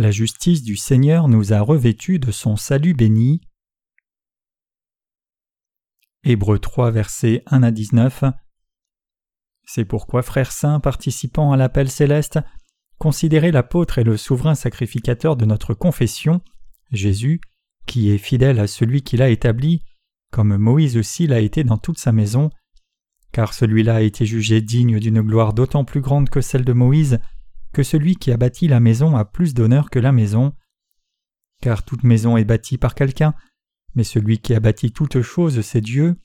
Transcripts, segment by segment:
La justice du Seigneur nous a revêtus de son salut béni. Hébreux 3, versets 1 à 19. C'est pourquoi, frères saints, participant à l'appel céleste, considérez l'apôtre et le souverain sacrificateur de notre confession, Jésus, qui est fidèle à celui qui l'a établi, comme Moïse aussi l'a été dans toute sa maison, car celui-là a été jugé digne d'une gloire d'autant plus grande que celle de Moïse, que celui qui a bâti la maison a plus d'honneur que la maison. Car toute maison est bâtie par quelqu'un, mais celui qui a bâti toutes choses, c'est Dieu.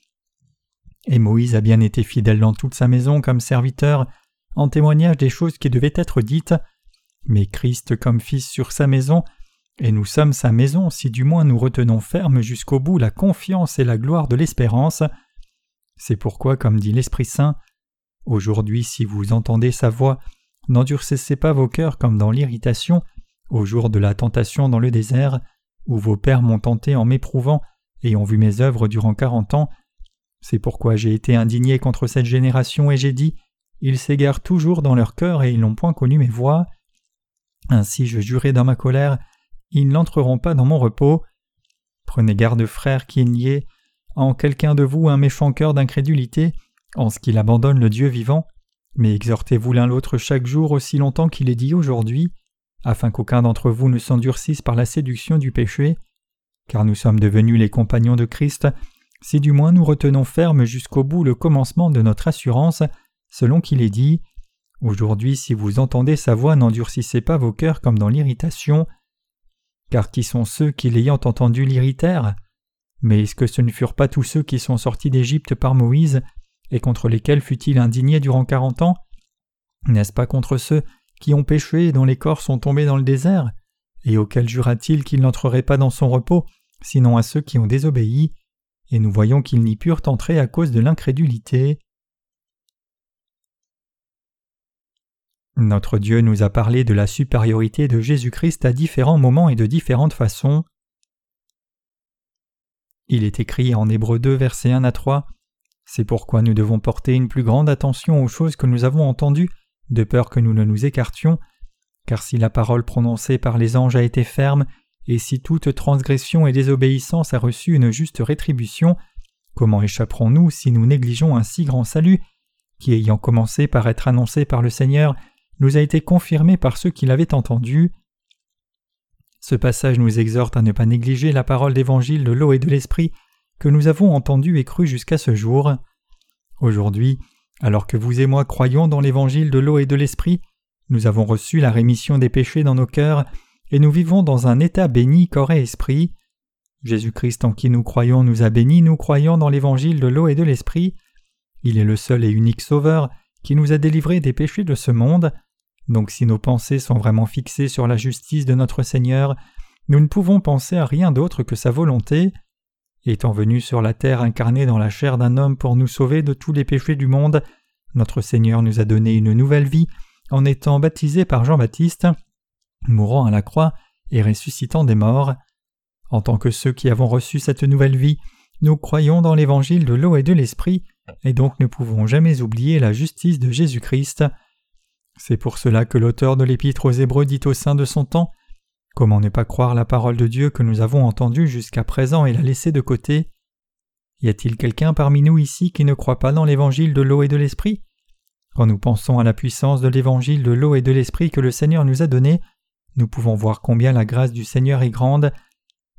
Et Moïse a bien été fidèle dans toute sa maison comme serviteur, en témoignage des choses qui devaient être dites, mais Christ comme Fils sur sa maison, et nous sommes sa maison si du moins nous retenons ferme jusqu'au bout la confiance et la gloire de l'espérance. C'est pourquoi, comme dit l'Esprit Saint, Aujourd'hui si vous entendez sa voix, n'endurcissez pas vos cœurs comme dans l'irritation, au jour de la tentation dans le désert, où vos pères m'ont tenté en m'éprouvant et ont vu mes œuvres durant quarante ans. C'est pourquoi j'ai été indigné contre cette génération et j'ai dit Ils s'égarent toujours dans leur cœur et ils n'ont point connu mes voix. Ainsi je jurai dans ma colère Ils n'entreront pas dans mon repos. Prenez garde, frères, qu'il n'y ait en quelqu'un de vous un méchant cœur d'incrédulité, en ce qu'il abandonne le Dieu vivant, mais exhortez-vous l'un l'autre chaque jour aussi longtemps qu'il est dit aujourd'hui, afin qu'aucun d'entre vous ne s'endurcisse par la séduction du péché, car nous sommes devenus les compagnons de Christ, si du moins nous retenons ferme jusqu'au bout le commencement de notre assurance, selon qu'il est dit Aujourd'hui, si vous entendez sa voix, n'endurcissez pas vos cœurs comme dans l'irritation. Car qui sont ceux qui, l'ayant entendu, l'irritèrent? Mais est-ce que ce ne furent pas tous ceux qui sont sortis d'Égypte par Moïse, et contre lesquels fut-il indigné durant quarante ans? N'est-ce pas contre ceux qui ont péché et dont les corps sont tombés dans le désert, et auxquels jura-t-il qu'il n'entrerait pas dans son repos, sinon à ceux qui ont désobéi, et nous voyons qu'ils n'y purent entrer à cause de l'incrédulité. Notre Dieu nous a parlé de la supériorité de Jésus-Christ à différents moments et de différentes façons. Il est écrit en Hébreux 2, versets 1 à 3 C'est pourquoi nous devons porter une plus grande attention aux choses que nous avons entendues, de peur que nous ne nous écartions, car si la parole prononcée par les anges a été ferme, et si toute transgression et désobéissance a reçu une juste rétribution, comment échapperons-nous si nous négligeons un si grand salut, qui ayant commencé par être annoncé par le Seigneur, nous a été confirmé par ceux qui l'avaient entendu? Ce passage nous exhorte à ne pas négliger la parole d'évangile de l'eau et de l'esprit que nous avons entendue et crue jusqu'à ce jour. Aujourd'hui, alors que vous et moi croyons dans l'évangile de l'eau et de l'esprit, nous avons reçu la rémission des péchés dans nos cœurs, et nous vivons dans un état béni corps et esprit. Jésus-Christ en qui nous croyons nous a bénis, nous croyons dans l'évangile de l'eau et de l'esprit. Il est le seul et unique Sauveur qui nous a délivrés des péchés de ce monde. Donc si nos pensées sont vraiment fixées sur la justice de notre Seigneur, nous ne pouvons penser à rien d'autre que sa volonté. Étant venu sur la terre incarné dans la chair d'un homme pour nous sauver de tous les péchés du monde, notre Seigneur nous a donné une nouvelle vie en étant baptisé par Jean-Baptiste, mourant à la croix et ressuscitant des morts. En tant que ceux qui avons reçu cette nouvelle vie, nous croyons dans l'évangile de l'eau et de l'esprit, et donc ne pouvons jamais oublier la justice de Jésus-Christ. C'est pour cela que l'auteur de l'épître aux Hébreux dit au sein de son temps Comment ne pas croire la parole de Dieu que nous avons entendue jusqu'à présent et la laisser de côté? Y a-t-il quelqu'un parmi nous ici qui ne croit pas dans l'évangile de l'eau et de l'esprit? Quand nous pensons à la puissance de l'évangile de l'eau et de l'esprit que le Seigneur nous a donné, nous pouvons voir combien la grâce du Seigneur est grande.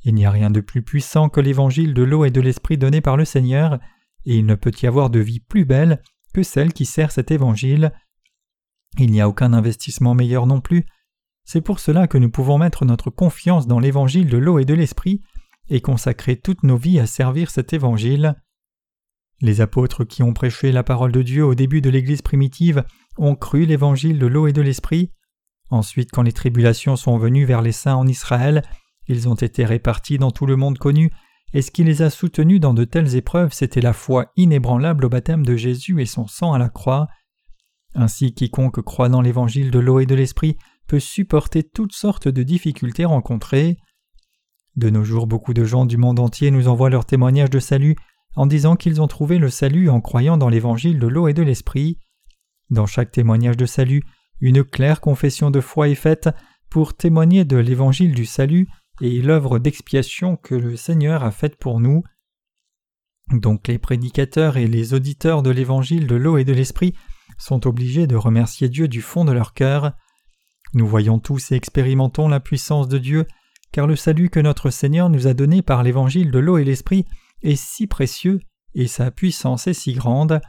Il n'y a rien de plus puissant que l'évangile de l'eau et de l'esprit donné par le Seigneur, et il ne peut y avoir de vie plus belle que celle qui sert cet évangile. Il n'y a aucun investissement meilleur non plus. C'est pour cela que nous pouvons mettre notre confiance dans l'évangile de l'eau et de l'esprit et consacrer toutes nos vies à servir cet évangile. Les apôtres qui ont prêché la parole de Dieu au début de l'Église primitive ont cru l'évangile de l'eau et de l'esprit. Ensuite, quand les tribulations sont venues vers les saints en Israël, ils ont été répartis dans tout le monde connu, et ce qui les a soutenus dans de telles épreuves, c'était la foi inébranlable au baptême de Jésus et son sang à la croix. Ainsi quiconque croit dans l'évangile de l'eau et de l'esprit peut supporter toutes sortes de difficultés rencontrées. De nos jours, beaucoup de gens du monde entier nous envoient leurs témoignages de salut en disant qu'ils ont trouvé le salut en croyant dans l'évangile de l'eau et de l'esprit. Dans chaque témoignage de salut, une claire confession de foi est faite pour témoigner de l'évangile du salut et l'œuvre d'expiation que le Seigneur a faite pour nous. Donc les prédicateurs et les auditeurs de l'évangile de l'eau et de l'esprit sont obligés de remercier Dieu du fond de leur cœur. Nous voyons tous et expérimentons la puissance de Dieu, car le salut que notre Seigneur nous a donné par l'évangile de l'eau et l'esprit est si précieux et sa puissance est si grande.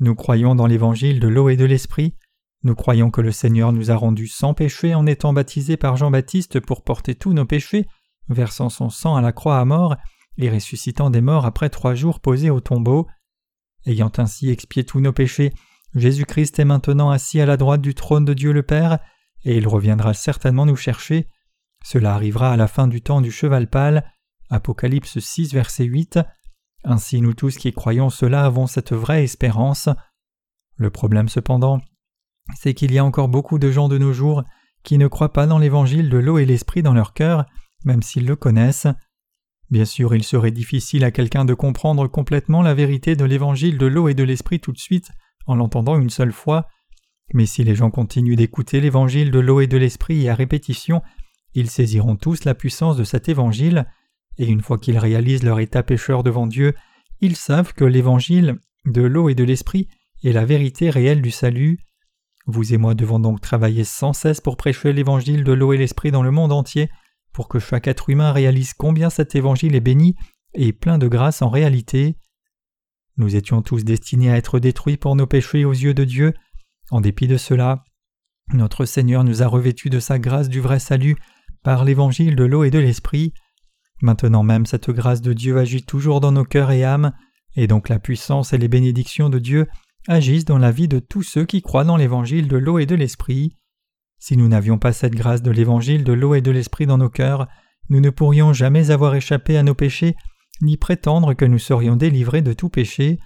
Nous croyons dans l'évangile de l'eau et de l'esprit, nous croyons que le Seigneur nous a rendus sans péché en étant baptisés par Jean-Baptiste pour porter tous nos péchés, versant son sang à la croix à mort et ressuscitant des morts après trois jours posés au tombeau. Ayant ainsi expié tous nos péchés, Jésus-Christ est maintenant assis à la droite du trône de Dieu le Père, et il reviendra certainement nous chercher. Cela arrivera à la fin du temps du cheval pâle. Apocalypse 6, verset 8. Ainsi nous tous qui croyons cela avons cette vraie espérance. Le problème cependant, c'est qu'il y a encore beaucoup de gens de nos jours qui ne croient pas dans l'évangile de l'eau et l'esprit dans leur cœur, même s'ils le connaissent. Bien sûr, il serait difficile à quelqu'un de comprendre complètement la vérité de l'évangile de l'eau et de l'esprit tout de suite en l'entendant une seule fois, mais si les gens continuent d'écouter l'évangile de l'eau et de l'esprit à répétition, ils saisiront tous la puissance de cet évangile, et une fois qu'ils réalisent leur état pécheur devant Dieu, ils savent que l'évangile de l'eau et de l'esprit est la vérité réelle du salut. Vous et moi devons donc travailler sans cesse pour prêcher l'évangile de l'eau et l'esprit dans le monde entier, pour que chaque être humain réalise combien cet évangile est béni et plein de grâce en réalité. Nous étions tous destinés à être détruits pour nos péchés aux yeux de Dieu. En dépit de cela, notre Seigneur nous a revêtus de sa grâce du vrai salut par l'évangile de l'eau et de l'esprit. Maintenant même cette grâce de Dieu agit toujours dans nos cœurs et âmes, et donc la puissance et les bénédictions de Dieu agissent dans la vie de tous ceux qui croient dans l'évangile de l'eau et de l'esprit. Si nous n'avions pas cette grâce de l'évangile de l'eau et de l'esprit dans nos cœurs, nous ne pourrions jamais avoir échappé à nos péchés, ni prétendre que nous serions délivrés de tout péché.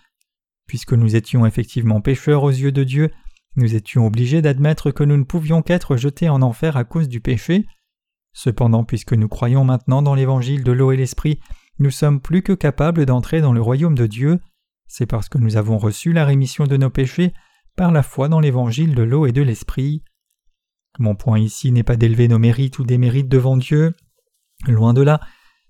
Puisque nous étions effectivement pécheurs aux yeux de Dieu, nous étions obligés d'admettre que nous ne pouvions qu'être jetés en enfer à cause du péché. Cependant, puisque nous croyons maintenant dans l'évangile de l'eau et l'esprit, nous sommes plus que capables d'entrer dans le royaume de Dieu, c'est parce que nous avons reçu la rémission de nos péchés par la foi dans l'évangile de l'eau et de l'esprit. Mon point ici n'est pas d'élever nos mérites ou des mérites devant Dieu. Loin de là,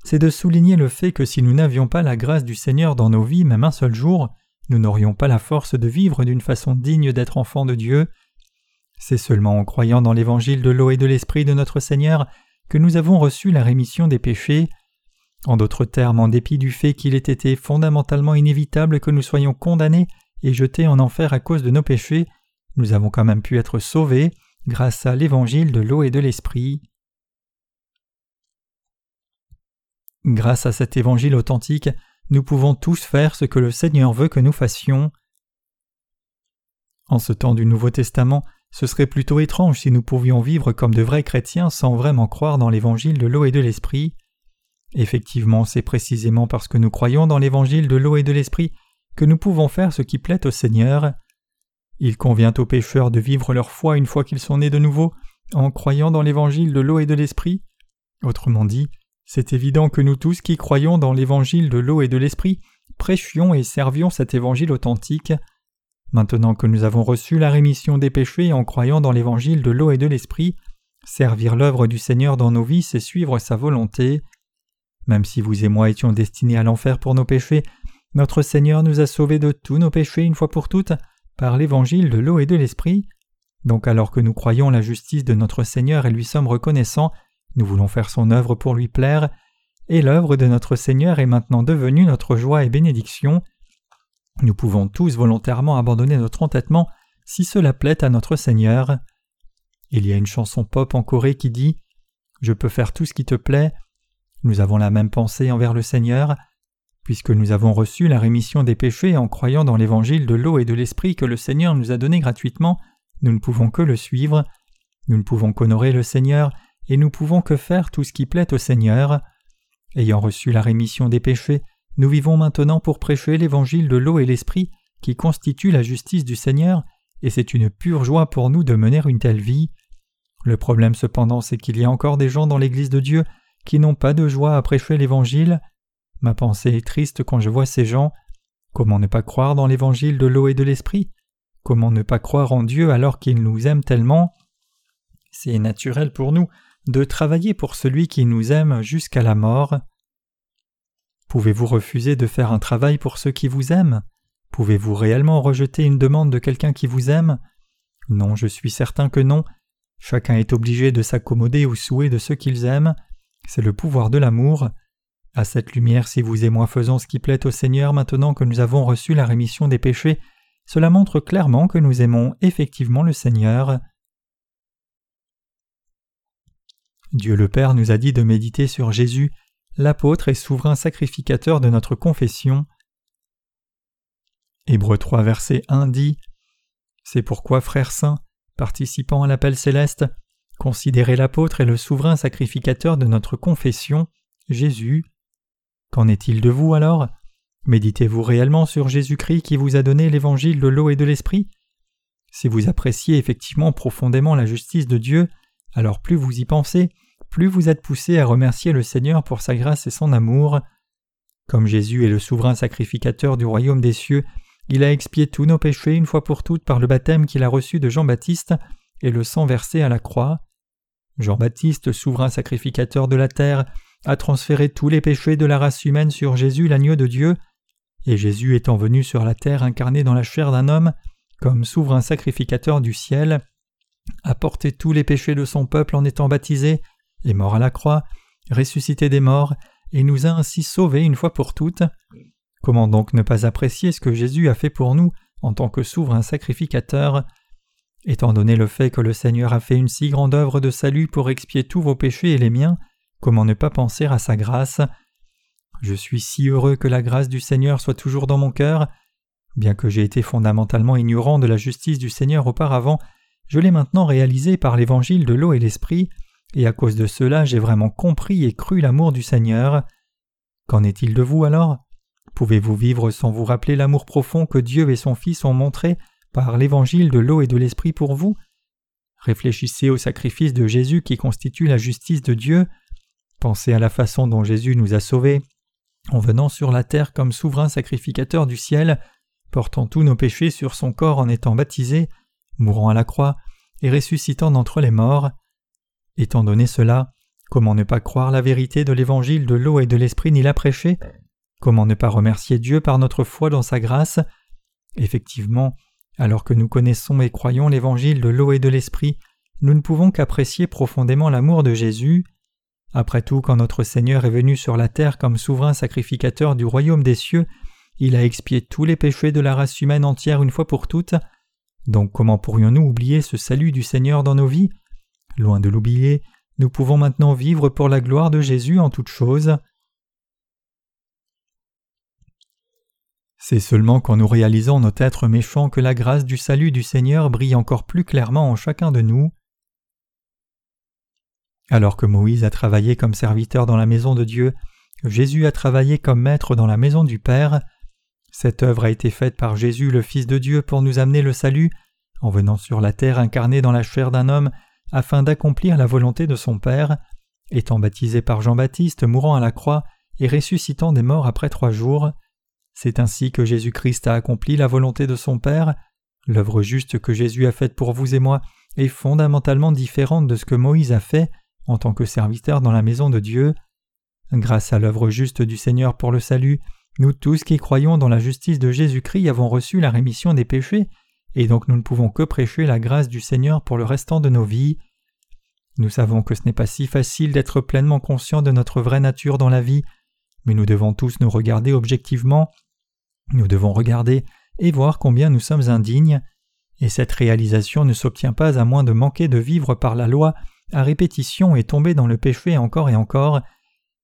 c'est de souligner le fait que si nous n'avions pas la grâce du Seigneur dans nos vies même un seul jour, nous n'aurions pas la force de vivre d'une façon digne d'être enfants de Dieu. C'est seulement en croyant dans l'évangile de l'eau et de l'esprit de notre Seigneur que nous avons reçu la rémission des péchés. En d'autres termes, en dépit du fait qu'il ait été fondamentalement inévitable que nous soyons condamnés et jetés en enfer à cause de nos péchés, nous avons quand même pu être sauvés grâce à l'évangile de l'eau et de l'esprit. Grâce à cet évangile authentique, nous pouvons tous faire ce que le Seigneur veut que nous fassions. En ce temps du Nouveau Testament, ce serait plutôt étrange si nous pouvions vivre comme de vrais chrétiens sans vraiment croire dans l'évangile de l'eau et de l'esprit. Effectivement, c'est précisément parce que nous croyons dans l'évangile de l'eau et de l'esprit que nous pouvons faire ce qui plaît au Seigneur. Il convient aux pécheurs de vivre leur foi une fois qu'ils sont nés de nouveau, en croyant dans l'évangile de l'eau et de l'esprit. Autrement dit, c'est évident que nous tous qui croyons dans l'évangile de l'eau et de l'esprit prêchions et servions cet évangile authentique. Maintenant que nous avons reçu la rémission des péchés en croyant dans l'évangile de l'eau et de l'esprit, servir l'œuvre du Seigneur dans nos vies, c'est suivre sa volonté. Même si vous et moi étions destinés à l'enfer pour nos péchés, notre Seigneur nous a sauvés de tous nos péchés une fois pour toutes par l'évangile de l'eau et de l'esprit. Donc alors que nous croyons la justice de notre Seigneur et lui sommes reconnaissants, nous voulons faire son œuvre pour lui plaire, et l'œuvre de notre Seigneur est maintenant devenue notre joie et bénédiction. Nous pouvons tous volontairement abandonner notre entêtement si cela plaît à notre Seigneur. Il y a une chanson pop en Corée qui dit Je peux faire tout ce qui te plaît, nous avons la même pensée envers le Seigneur. Puisque nous avons reçu la rémission des péchés en croyant dans l'évangile de l'eau et de l'esprit que le Seigneur nous a donné gratuitement, nous ne pouvons que le suivre. Nous ne pouvons qu'honorer le Seigneur et nous pouvons que faire tout ce qui plaît au Seigneur. Ayant reçu la rémission des péchés, nous vivons maintenant pour prêcher l'évangile de l'eau et l'esprit qui constitue la justice du Seigneur, et c'est une pure joie pour nous de mener une telle vie. Le problème cependant c'est qu'il y a encore des gens dans l'Église de Dieu qui n'ont pas de joie à prêcher l'Évangile. Ma pensée est triste quand je vois ces gens. Comment ne pas croire dans l'Évangile de l'eau et de l'Esprit? Comment ne pas croire en Dieu alors qu'il nous aime tellement? C'est naturel pour nous de travailler pour celui qui nous aime jusqu'à la mort. Pouvez-vous refuser de faire un travail pour ceux qui vous aiment? Pouvez-vous réellement rejeter une demande de quelqu'un qui vous aime? Non, je suis certain que non. Chacun est obligé de s'accommoder aux souhaits de ceux qu'ils aiment. C'est le pouvoir de l'amour. À cette lumière, si vous et moi faisons ce qui plaît au Seigneur maintenant que nous avons reçu la rémission des péchés, cela montre clairement que nous aimons effectivement le Seigneur. Dieu le Père nous a dit de méditer sur Jésus, l'apôtre et souverain sacrificateur de notre confession. Hébreux 3 verset 1 dit C'est pourquoi, frères saints, participant à l'appel céleste, considérez l'apôtre et le souverain sacrificateur de notre confession, Jésus. Qu'en est-il de vous alors? Méditez-vous réellement sur Jésus-Christ qui vous a donné l'évangile de l'eau et de l'esprit? Si vous appréciez effectivement profondément la justice de Dieu, alors plus vous y pensez, plus vous êtes poussé à remercier le Seigneur pour sa grâce et son amour. Comme Jésus est le souverain sacrificateur du royaume des cieux, il a expié tous nos péchés une fois pour toutes par le baptême qu'il a reçu de Jean-Baptiste et le sang versé à la croix. Jean-Baptiste, souverain sacrificateur de la terre, a transféré tous les péchés de la race humaine sur Jésus, l'agneau de Dieu, et Jésus étant venu sur la terre incarné dans la chair d'un homme, comme souverain sacrificateur du ciel, a porté tous les péchés de son peuple en étant baptisé, est mort à la croix, ressuscité des morts, et nous a ainsi sauvés une fois pour toutes. Comment donc ne pas apprécier ce que Jésus a fait pour nous en tant que souverain sacrificateur? Étant donné le fait que le Seigneur a fait une si grande œuvre de salut pour expier tous vos péchés et les miens, comment ne pas penser à sa grâce? Je suis si heureux que la grâce du Seigneur soit toujours dans mon cœur. Bien que j'ai été fondamentalement ignorant de la justice du Seigneur auparavant, je l'ai maintenant réalisé par l'évangile de l'eau et l'esprit, et à cause de cela j'ai vraiment compris et cru l'amour du Seigneur. Qu'en est-il de vous alors? Pouvez-vous vivre sans vous rappeler l'amour profond que Dieu et son Fils ont montré par l'évangile de l'eau et de l'esprit pour vous? Réfléchissez au sacrifice de Jésus qui constitue la justice de Dieu. Pensez à la façon dont Jésus nous a sauvés en venant sur la terre comme souverain sacrificateur du ciel, portant tous nos péchés sur son corps en étant baptisé, mourant à la croix et ressuscitant d'entre les morts. Étant donné cela, comment ne pas croire la vérité de l'évangile de l'eau et de l'esprit ni la prêcher? Comment ne pas remercier Dieu par notre foi dans sa grâce? Effectivement, alors que nous connaissons et croyons l'évangile de l'eau et de l'esprit, nous ne pouvons qu'apprécier profondément l'amour de Jésus. Après tout, quand notre Seigneur est venu sur la terre comme souverain sacrificateur du royaume des cieux, il a expié tous les péchés de la race humaine entière une fois pour toutes. Donc comment pourrions-nous oublier ce salut du Seigneur dans nos vies? Loin de l'oublier, nous pouvons maintenant vivre pour la gloire de Jésus en toutes choses. C'est seulement quand nous réalisons notre être méchant que la grâce du salut du Seigneur brille encore plus clairement en chacun de nous. Alors que Moïse a travaillé comme serviteur dans la maison de Dieu, Jésus a travaillé comme maître dans la maison du Père. Cette œuvre a été faite par Jésus le Fils de Dieu pour nous amener le salut, en venant sur la terre incarné dans la chair d'un homme, afin d'accomplir la volonté de son Père, étant baptisé par Jean-Baptiste, mourant à la croix et ressuscitant des morts après trois jours. C'est ainsi que Jésus-Christ a accompli la volonté de son Père. L'œuvre juste que Jésus a faite pour vous et moi est fondamentalement différente de ce que Moïse a fait, en tant que serviteur dans la maison de Dieu. Grâce à l'œuvre juste du Seigneur pour le salut, nous tous qui croyons dans la justice de Jésus-Christ avons reçu la rémission des péchés, et donc nous ne pouvons que prêcher la grâce du Seigneur pour le restant de nos vies. Nous savons que ce n'est pas si facile d'être pleinement conscient de notre vraie nature dans la vie, mais nous devons tous nous regarder objectivement, nous devons regarder et voir combien nous sommes indignes, et cette réalisation ne s'obtient pas à moins de manquer de vivre par la loi à répétition et tomber dans le péché encore et encore,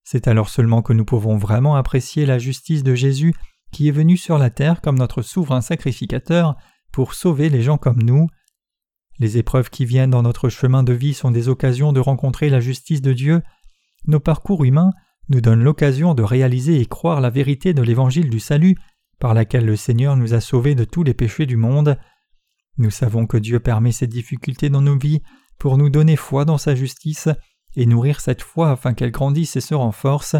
c'est alors seulement que nous pouvons vraiment apprécier la justice de Jésus qui est venu sur la terre comme notre souverain sacrificateur pour sauver les gens comme nous. Les épreuves qui viennent dans notre chemin de vie sont des occasions de rencontrer la justice de Dieu. Nos parcours humains nous donnent l'occasion de réaliser et croire la vérité de l'évangile du salut par laquelle le Seigneur nous a sauvés de tous les péchés du monde. Nous savons que Dieu permet ces difficultés dans nos vies pour nous donner foi dans sa justice et nourrir cette foi afin qu'elle grandisse et se renforce.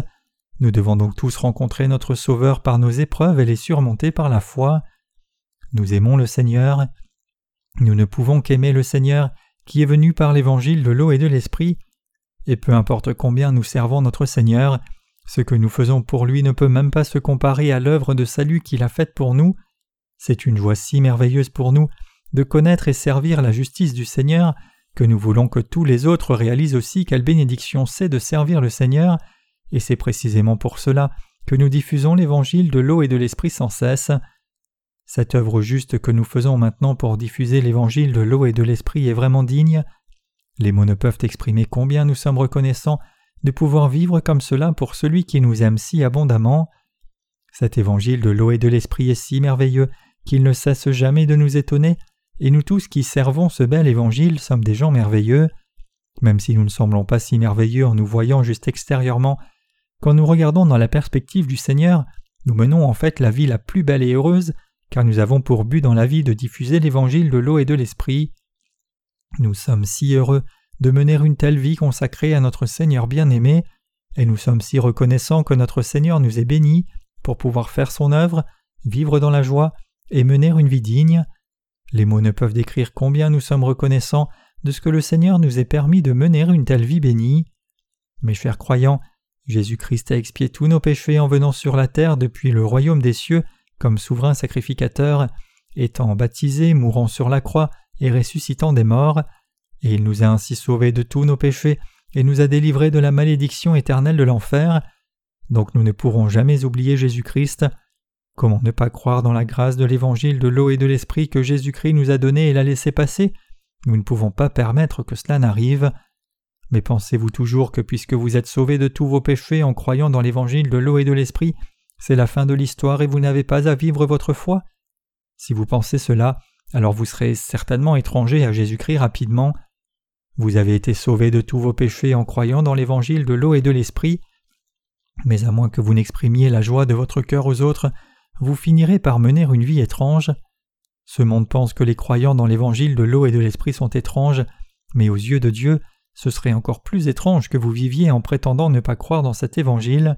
Nous devons donc tous rencontrer notre Sauveur par nos épreuves et les surmonter par la foi. Nous aimons le Seigneur. Nous ne pouvons qu'aimer le Seigneur qui est venu par l'évangile de l'eau et de l'esprit, et peu importe combien nous servons notre Seigneur, ce que nous faisons pour lui ne peut même pas se comparer à l'œuvre de salut qu'il a faite pour nous. C'est une joie si merveilleuse pour nous de connaître et servir la justice du Seigneur que nous voulons que tous les autres réalisent aussi quelle bénédiction c'est de servir le Seigneur, et c'est précisément pour cela que nous diffusons l'évangile de l'eau et de l'esprit sans cesse. Cette œuvre juste que nous faisons maintenant pour diffuser l'évangile de l'eau et de l'esprit est vraiment digne. Les mots ne peuvent exprimer combien nous sommes reconnaissants de pouvoir vivre comme cela pour celui qui nous aime si abondamment. Cet évangile de l'eau et de l'esprit est si merveilleux qu'il ne cesse jamais de nous étonner, et nous tous qui servons ce bel évangile sommes des gens merveilleux. Même si nous ne semblons pas si merveilleux en nous voyant juste extérieurement, quand nous regardons dans la perspective du Seigneur, nous menons en fait la vie la plus belle et heureuse, car nous avons pour but dans la vie de diffuser l'évangile de l'eau et de l'esprit. Nous sommes si heureux de mener une telle vie consacrée à notre Seigneur bien-aimé, et nous sommes si reconnaissants que notre Seigneur nous ait bénis pour pouvoir faire son œuvre, vivre dans la joie et mener une vie digne. Les mots ne peuvent décrire combien nous sommes reconnaissants de ce que le Seigneur nous ait permis de mener une telle vie bénie. Mes chers croyants, Jésus-Christ a expié tous nos péchés en venant sur la terre depuis le royaume des cieux comme souverain sacrificateur, étant baptisé, mourant sur la croix et ressuscitant des morts, et il nous a ainsi sauvés de tous nos péchés et nous a délivrés de la malédiction éternelle de l'enfer. Donc nous ne pourrons jamais oublier Jésus-Christ. Comment ne pas croire dans la grâce de l'évangile de l'eau et de l'esprit que Jésus-Christ nous a donné et l'a laissé passer? Nous ne pouvons pas permettre que cela n'arrive. Mais pensez-vous toujours que puisque vous êtes sauvés de tous vos péchés en croyant dans l'évangile de l'eau et de l'esprit, c'est la fin de l'histoire et vous n'avez pas à vivre votre foi Si vous pensez cela, alors vous serez certainement étranger à Jésus-Christ rapidement. Vous avez été sauvés de tous vos péchés en croyant dans l'évangile de l'eau et de l'esprit, mais à moins que vous n'exprimiez la joie de votre cœur aux autres, vous finirez par mener une vie étrange. Ce monde pense que les croyants dans l'évangile de l'eau et de l'esprit sont étranges, mais aux yeux de Dieu, ce serait encore plus étrange que vous viviez en prétendant ne pas croire dans cet évangile.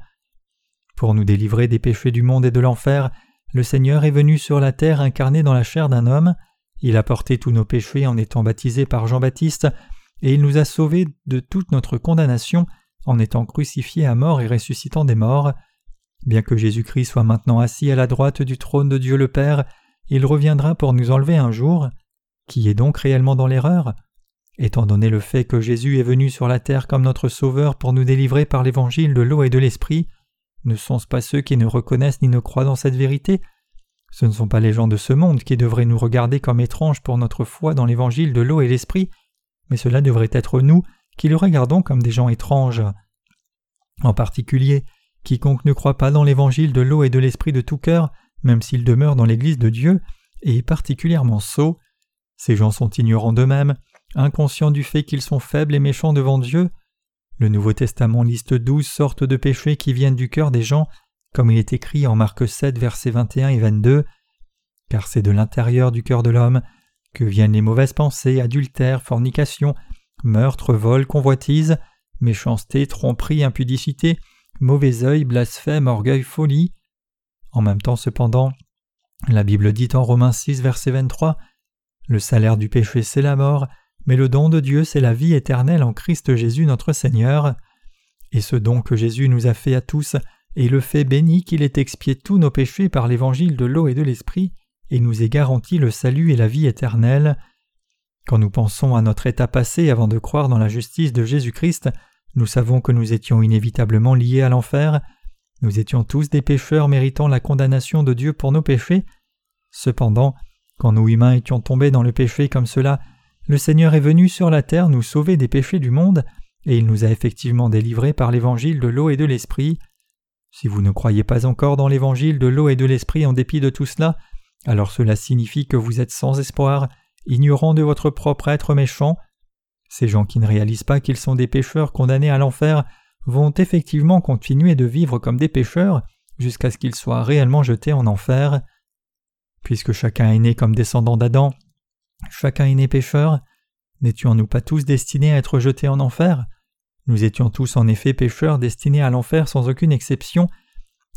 Pour nous délivrer des péchés du monde et de l'enfer, le Seigneur est venu sur la terre incarné dans la chair d'un homme, il a porté tous nos péchés en étant baptisé par Jean-Baptiste, et il nous a sauvés de toute notre condamnation en étant crucifié à mort et ressuscitant des morts. Bien que Jésus-Christ soit maintenant assis à la droite du trône de Dieu le Père, il reviendra pour nous enlever un jour. Qui est donc réellement dans l'erreur? Étant donné le fait que Jésus est venu sur la terre comme notre Sauveur pour nous délivrer par l'évangile de l'eau et de l'Esprit, ne sont-ce pas ceux qui ne reconnaissent ni ne croient dans cette vérité Ce ne sont pas les gens de ce monde qui devraient nous regarder comme étranges pour notre foi dans l'évangile de l'eau et l'esprit, mais cela devrait être nous qui le regardons comme des gens étranges. En particulier, quiconque ne croit pas dans l'évangile de l'eau et de l'esprit de tout cœur, même s'il demeure dans l'Église de Dieu, est particulièrement sot. Ces gens sont ignorants d'eux-mêmes, inconscients du fait qu'ils sont faibles et méchants devant Dieu, le Nouveau Testament liste douze sortes de péchés qui viennent du cœur des gens, comme il est écrit en Marc 7, versets 21 et 22. Car c'est de l'intérieur du cœur de l'homme que viennent les mauvaises pensées, adultère, fornication, meurtre, vol, convoitise, méchanceté, tromperie, impudicité, mauvais œil, blasphème, orgueil, folie. En même temps, cependant, la Bible dit en Romains 6, verset 23 Le salaire du péché, c'est la mort, mais le don de Dieu, c'est la vie éternelle en Christ Jésus notre Seigneur. Et ce don que Jésus nous a fait à tous est le fait béni qu'il ait expié tous nos péchés par l'évangile de l'eau et de l'esprit, et nous ait garanti le salut et la vie éternelle. Quand nous pensons à notre état passé avant de croire dans la justice de Jésus-Christ, nous savons que nous étions inévitablement liés à l'enfer, nous étions tous des pécheurs méritant la condamnation de Dieu pour nos péchés. Cependant, quand nous humains étions tombés dans le péché comme cela, le Seigneur est venu sur la terre nous sauver des péchés du monde, et il nous a effectivement délivrés par l'évangile de l'eau et de l'esprit. Si vous ne croyez pas encore dans l'évangile de l'eau et de l'esprit en dépit de tout cela, alors cela signifie que vous êtes sans espoir, ignorant de votre propre être méchant. Ces gens qui ne réalisent pas qu'ils sont des pécheurs condamnés à l'enfer vont effectivement continuer de vivre comme des pécheurs jusqu'à ce qu'ils soient réellement jetés en enfer. Puisque chacun est né comme descendant d'Adam, Chacun est né pécheur. N'étions-nous pas tous destinés à être jetés en enfer? Nous étions tous en effet pécheurs destinés à l'enfer sans aucune exception.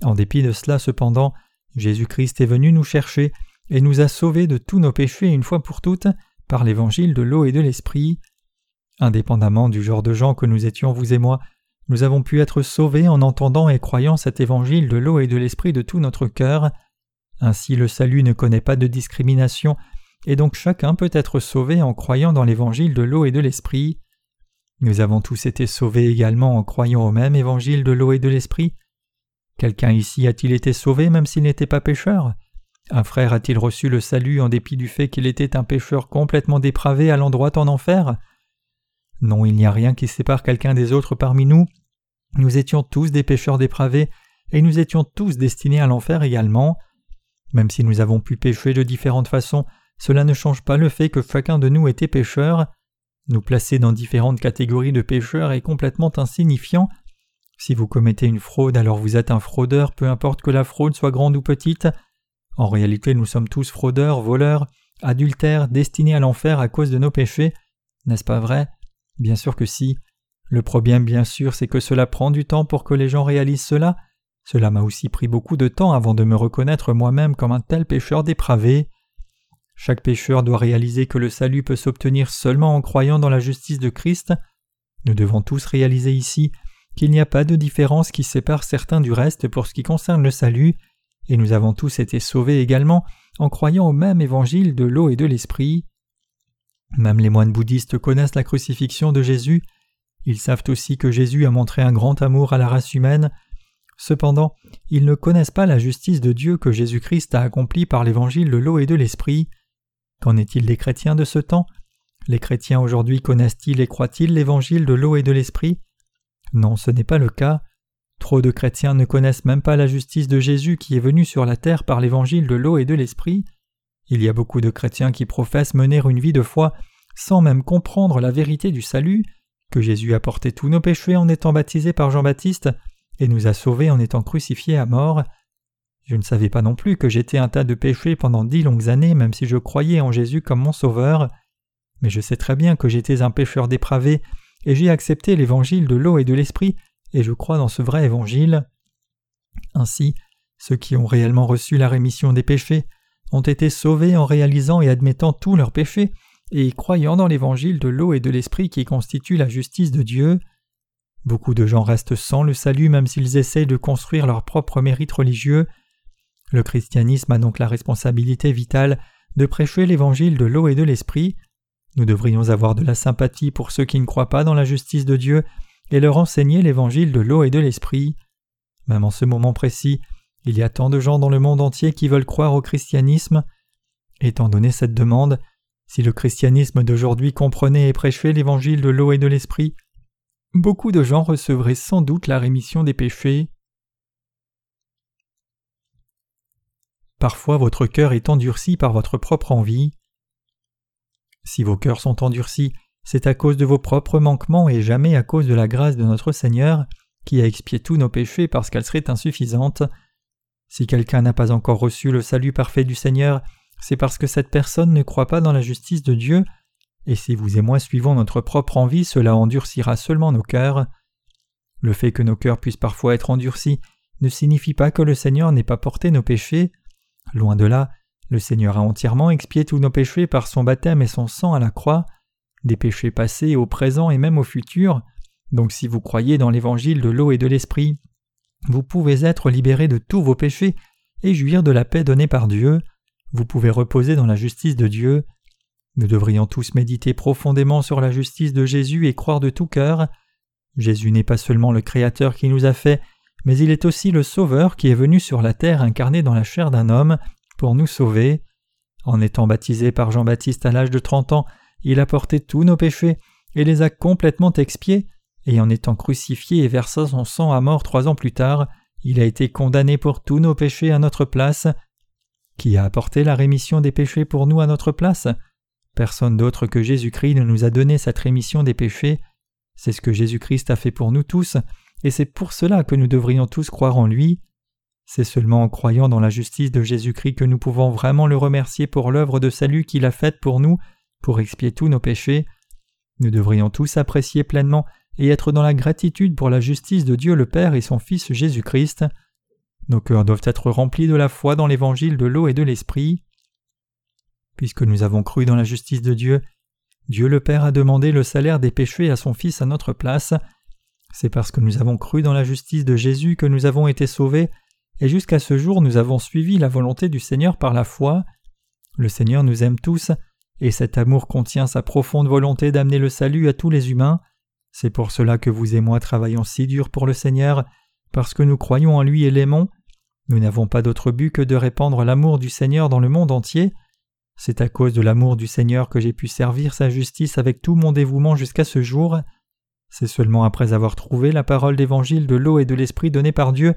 En dépit de cela, cependant, Jésus-Christ est venu nous chercher et nous a sauvés de tous nos péchés une fois pour toutes par l'évangile de l'eau et de l'esprit. Indépendamment du genre de gens que nous étions, vous et moi, nous avons pu être sauvés en entendant et croyant cet évangile de l'eau et de l'esprit de tout notre cœur. Ainsi le salut ne connaît pas de discrimination, et donc chacun peut être sauvé en croyant dans l'évangile de l'eau et de l'esprit. Nous avons tous été sauvés également en croyant au même évangile de l'eau et de l'esprit. Quelqu'un ici a-t-il été sauvé même s'il n'était pas pécheur? Un frère a-t-il reçu le salut en dépit du fait qu'il était un pécheur complètement dépravé à l'endroit en enfer? Non, il n'y a rien qui sépare quelqu'un des autres parmi nous. Nous étions tous des pécheurs dépravés, et nous étions tous destinés à l'enfer également. Même si nous avons pu pécher de différentes façons, cela ne change pas le fait que chacun de nous était pécheur. Nous placer dans différentes catégories de pécheurs est complètement insignifiant. Si vous commettez une fraude, alors vous êtes un fraudeur, peu importe que la fraude soit grande ou petite. En réalité, nous sommes tous fraudeurs, voleurs, adultères, destinés à l'enfer à cause de nos péchés. N'est-ce pas vrai? Bien sûr que si. Le problème, bien sûr, c'est que cela prend du temps pour que les gens réalisent cela. Cela m'a aussi pris beaucoup de temps avant de me reconnaître moi-même comme un tel pécheur dépravé. Chaque pécheur doit réaliser que le salut peut s'obtenir seulement en croyant dans la justice de Christ. Nous devons tous réaliser ici qu'il n'y a pas de différence qui sépare certains du reste pour ce qui concerne le salut, et nous avons tous été sauvés également en croyant au même évangile de l'eau et de l'esprit. Même les moines bouddhistes connaissent la crucifixion de Jésus. Ils savent aussi que Jésus a montré un grand amour à la race humaine. Cependant, ils ne connaissent pas la justice de Dieu que Jésus-Christ a accomplie par l'évangile de l'eau et de l'esprit. Qu'en est-il des chrétiens de ce temps? Les chrétiens aujourd'hui connaissent-ils et croient-ils l'évangile de l'eau et de l'esprit? Non, ce n'est pas le cas. Trop de chrétiens ne connaissent même pas la justice de Jésus qui est venu sur la terre par l'évangile de l'eau et de l'esprit. Il y a beaucoup de chrétiens qui professent mener une vie de foi sans même comprendre la vérité du salut, que Jésus a porté tous nos péchés en étant baptisé par Jean-Baptiste et nous a sauvés en étant crucifiés à mort. Je ne savais pas non plus que j'étais un tas de péchés pendant dix longues années, même si je croyais en Jésus comme mon Sauveur. Mais je sais très bien que j'étais un pécheur dépravé, et j'ai accepté l'évangile de l'eau et de l'esprit, et je crois dans ce vrai évangile. Ainsi, ceux qui ont réellement reçu la rémission des péchés ont été sauvés en réalisant et admettant tous leurs péchés, et croyant dans l'évangile de l'eau et de l'esprit qui constitue la justice de Dieu. Beaucoup de gens restent sans le salut même s'ils essayent de construire leur propre mérite religieux, le christianisme a donc la responsabilité vitale de prêcher l'évangile de l'eau et de l'esprit. Nous devrions avoir de la sympathie pour ceux qui ne croient pas dans la justice de Dieu et leur enseigner l'évangile de l'eau et de l'esprit. Même en ce moment précis, il y a tant de gens dans le monde entier qui veulent croire au christianisme. Étant donné cette demande, si le christianisme d'aujourd'hui comprenait et prêchait l'évangile de l'eau et de l'esprit, beaucoup de gens recevraient sans doute la rémission des péchés. Parfois votre cœur est endurci par votre propre envie. Si vos cœurs sont endurcis, c'est à cause de vos propres manquements et jamais à cause de la grâce de notre Seigneur, qui a expié tous nos péchés parce qu'elle serait insuffisante. Si quelqu'un n'a pas encore reçu le salut parfait du Seigneur, c'est parce que cette personne ne croit pas dans la justice de Dieu, et si vous et moi suivons notre propre envie, cela endurcira seulement nos cœurs. Le fait que nos cœurs puissent parfois être endurcis ne signifie pas que le Seigneur n'ait pas porté nos péchés. Loin de là, le Seigneur a entièrement expié tous nos péchés par son baptême et son sang à la croix, des péchés passés au présent et même au futur. Donc si vous croyez dans l'évangile de l'eau et de l'esprit, vous pouvez être libérés de tous vos péchés et jouir de la paix donnée par Dieu. Vous pouvez reposer dans la justice de Dieu. Nous devrions tous méditer profondément sur la justice de Jésus et croire de tout cœur. Jésus n'est pas seulement le Créateur qui nous a fait, mais il est aussi le Sauveur qui est venu sur la terre incarné dans la chair d'un homme pour nous sauver. En étant baptisé par Jean-Baptiste à l'âge de trente ans, il a porté tous nos péchés et les a complètement expiés, et en étant crucifié et versant son sang à mort trois ans plus tard, il a été condamné pour tous nos péchés à notre place. Qui a apporté la rémission des péchés pour nous à notre place? Personne d'autre que Jésus-Christ ne nous a donné cette rémission des péchés. C'est ce que Jésus-Christ a fait pour nous tous, et c'est pour cela que nous devrions tous croire en lui. C'est seulement en croyant dans la justice de Jésus-Christ que nous pouvons vraiment le remercier pour l'œuvre de salut qu'il a faite pour nous, pour expier tous nos péchés. Nous devrions tous apprécier pleinement et être dans la gratitude pour la justice de Dieu le Père et son Fils Jésus-Christ. Nos cœurs doivent être remplis de la foi dans l'évangile de l'eau et de l'esprit. puisque nous avons cru dans la justice de Dieu. Dieu le Père a demandé le salaire des péchés à son Fils à notre place. C'est parce que nous avons cru dans la justice de Jésus que nous avons été sauvés, et jusqu'à ce jour nous avons suivi la volonté du Seigneur par la foi. Le Seigneur nous aime tous, et cet amour contient sa profonde volonté d'amener le salut à tous les humains. C'est pour cela que vous et moi travaillons si dur pour le Seigneur, parce que nous croyons en lui et l'aimons. Nous n'avons pas d'autre but que de répandre l'amour du Seigneur dans le monde entier. C'est à cause de l'amour du Seigneur que j'ai pu servir sa justice avec tout mon dévouement jusqu'à ce jour. C'est seulement après avoir trouvé la parole d'évangile de l'eau et de l'esprit donnée par Dieu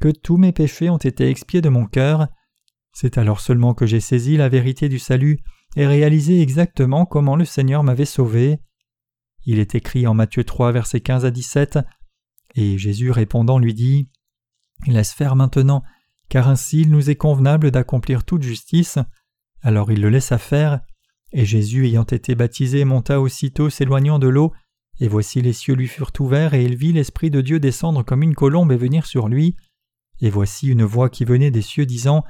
que tous mes péchés ont été expiés de mon cœur. C'est alors seulement que j'ai saisi la vérité du salut et réalisé exactement comment le Seigneur m'avait sauvé. Il est écrit en Matthieu 3, versets 15 à 17, et Jésus répondant lui dit Laisse faire maintenant, car ainsi il nous est convenable d'accomplir toute justice. Alors il le laissa faire, et Jésus ayant été baptisé monta aussitôt s'éloignant de l'eau, et voici les cieux lui furent ouverts, et il vit l'Esprit de Dieu descendre comme une colombe et venir sur lui. Et voici une voix qui venait des cieux disant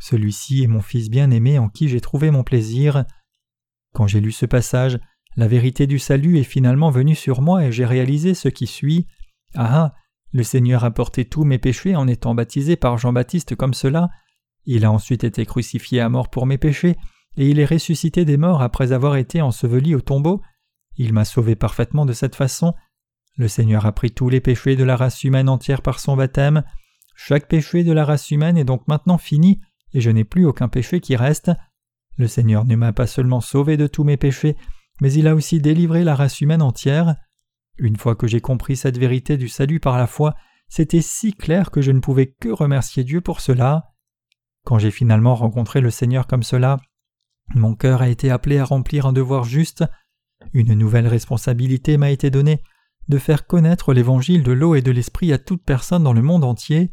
Celui-ci est mon Fils bien-aimé en qui j'ai trouvé mon plaisir. Quand j'ai lu ce passage, la vérité du salut est finalement venue sur moi et j'ai réalisé ce qui suit. Ah ah Le Seigneur a porté tous mes péchés en étant baptisé par Jean-Baptiste comme cela. Il a ensuite été crucifié à mort pour mes péchés, et il est ressuscité des morts après avoir été enseveli au tombeau. Il m'a sauvé parfaitement de cette façon. Le Seigneur a pris tous les péchés de la race humaine entière par son baptême. Chaque péché de la race humaine est donc maintenant fini, et je n'ai plus aucun péché qui reste. Le Seigneur ne m'a pas seulement sauvé de tous mes péchés, mais il a aussi délivré la race humaine entière. Une fois que j'ai compris cette vérité du salut par la foi, c'était si clair que je ne pouvais que remercier Dieu pour cela. Quand j'ai finalement rencontré le Seigneur comme cela, mon cœur a été appelé à remplir un devoir juste. Une nouvelle responsabilité m'a été donnée de faire connaître l'évangile de l'eau et de l'esprit à toute personne dans le monde entier.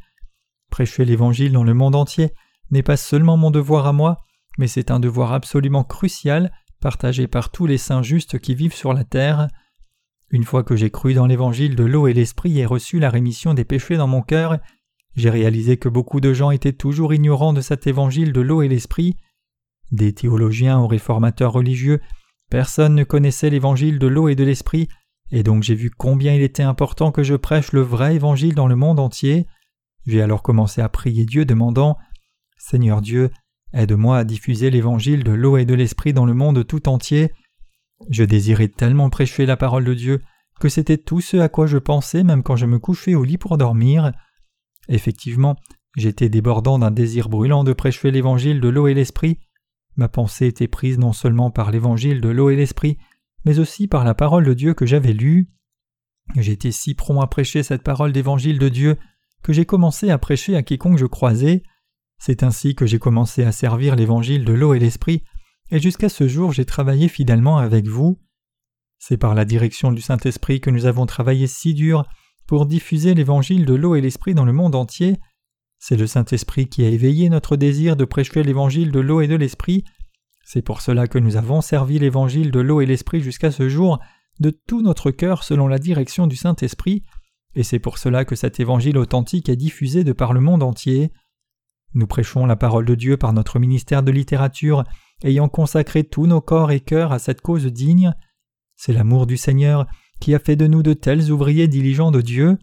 Prêcher l'évangile dans le monde entier n'est pas seulement mon devoir à moi, mais c'est un devoir absolument crucial partagé par tous les saints justes qui vivent sur la terre. Une fois que j'ai cru dans l'évangile de l'eau et l'esprit et reçu la rémission des péchés dans mon cœur, j'ai réalisé que beaucoup de gens étaient toujours ignorants de cet évangile de l'eau et l'esprit. Des théologiens aux réformateurs religieux, personne ne connaissait l'évangile de l'eau et de l'esprit, et donc j'ai vu combien il était important que je prêche le vrai évangile dans le monde entier. J'ai alors commencé à prier Dieu demandant Seigneur Dieu, Aide-moi à diffuser l'évangile de l'eau et de l'esprit dans le monde tout entier. Je désirais tellement prêcher la parole de Dieu que c'était tout ce à quoi je pensais même quand je me couchais au lit pour dormir. Effectivement, j'étais débordant d'un désir brûlant de prêcher l'évangile de l'eau et l'esprit. Ma pensée était prise non seulement par l'évangile de l'eau et l'esprit, mais aussi par la parole de Dieu que j'avais lue. J'étais si prompt à prêcher cette parole d'évangile de Dieu que j'ai commencé à prêcher à quiconque je croisais. C'est ainsi que j'ai commencé à servir l'évangile de l'eau et l'esprit, et jusqu'à ce jour j'ai travaillé fidèlement avec vous. C'est par la direction du Saint-Esprit que nous avons travaillé si dur pour diffuser l'évangile de l'eau et l'esprit dans le monde entier. C'est le Saint-Esprit qui a éveillé notre désir de prêcher l'évangile de l'eau et de l'esprit. C'est pour cela que nous avons servi l'évangile de l'eau et l'esprit jusqu'à ce jour de tout notre cœur selon la direction du Saint-Esprit, et c'est pour cela que cet évangile authentique est diffusé de par le monde entier. Nous prêchons la parole de Dieu par notre ministère de littérature, ayant consacré tous nos corps et cœurs à cette cause digne. C'est l'amour du Seigneur qui a fait de nous de tels ouvriers diligents de Dieu.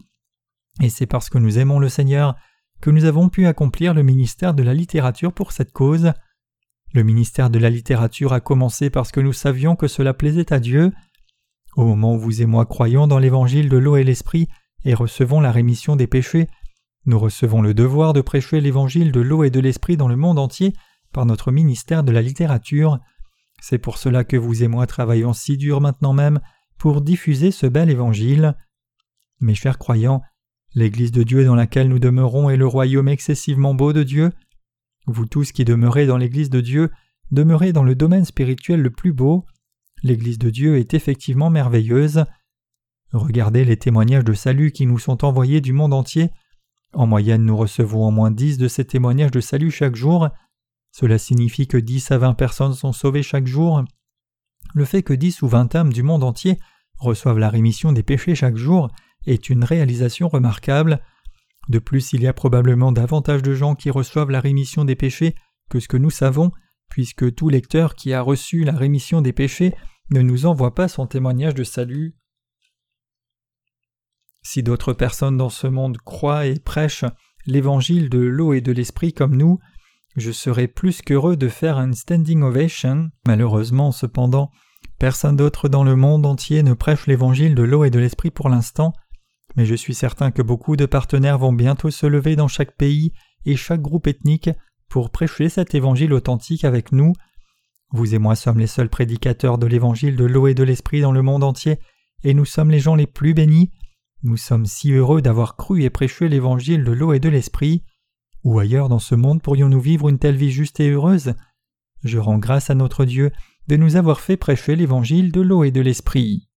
Et c'est parce que nous aimons le Seigneur que nous avons pu accomplir le ministère de la littérature pour cette cause. Le ministère de la littérature a commencé parce que nous savions que cela plaisait à Dieu. Au moment où vous et moi croyons dans l'évangile de l'eau et l'esprit et recevons la rémission des péchés, nous recevons le devoir de prêcher l'évangile de l'eau et de l'esprit dans le monde entier par notre ministère de la littérature. C'est pour cela que vous et moi travaillons si dur maintenant même pour diffuser ce bel évangile. Mes chers croyants, l'Église de Dieu dans laquelle nous demeurons est le royaume excessivement beau de Dieu. Vous tous qui demeurez dans l'Église de Dieu, demeurez dans le domaine spirituel le plus beau. L'Église de Dieu est effectivement merveilleuse. Regardez les témoignages de salut qui nous sont envoyés du monde entier en moyenne, nous recevons au moins dix de ces témoignages de salut chaque jour. Cela signifie que dix à vingt personnes sont sauvées chaque jour. Le fait que dix ou vingt âmes du monde entier reçoivent la rémission des péchés chaque jour est une réalisation remarquable. De plus, il y a probablement davantage de gens qui reçoivent la rémission des péchés que ce que nous savons, puisque tout lecteur qui a reçu la rémission des péchés ne nous envoie pas son témoignage de salut. Si d'autres personnes dans ce monde croient et prêchent l'évangile de l'eau et de l'esprit comme nous, je serais plus qu'heureux de faire un standing ovation. Malheureusement, cependant, personne d'autre dans le monde entier ne prêche l'évangile de l'eau et de l'esprit pour l'instant, mais je suis certain que beaucoup de partenaires vont bientôt se lever dans chaque pays et chaque groupe ethnique pour prêcher cet évangile authentique avec nous. Vous et moi sommes les seuls prédicateurs de l'évangile de l'eau et de l'esprit dans le monde entier, et nous sommes les gens les plus bénis. Nous sommes si heureux d'avoir cru et prêché l'évangile de l'eau et de l'esprit. Où ailleurs dans ce monde pourrions-nous vivre une telle vie juste et heureuse? Je rends grâce à notre Dieu de nous avoir fait prêcher l'évangile de l'eau et de l'esprit.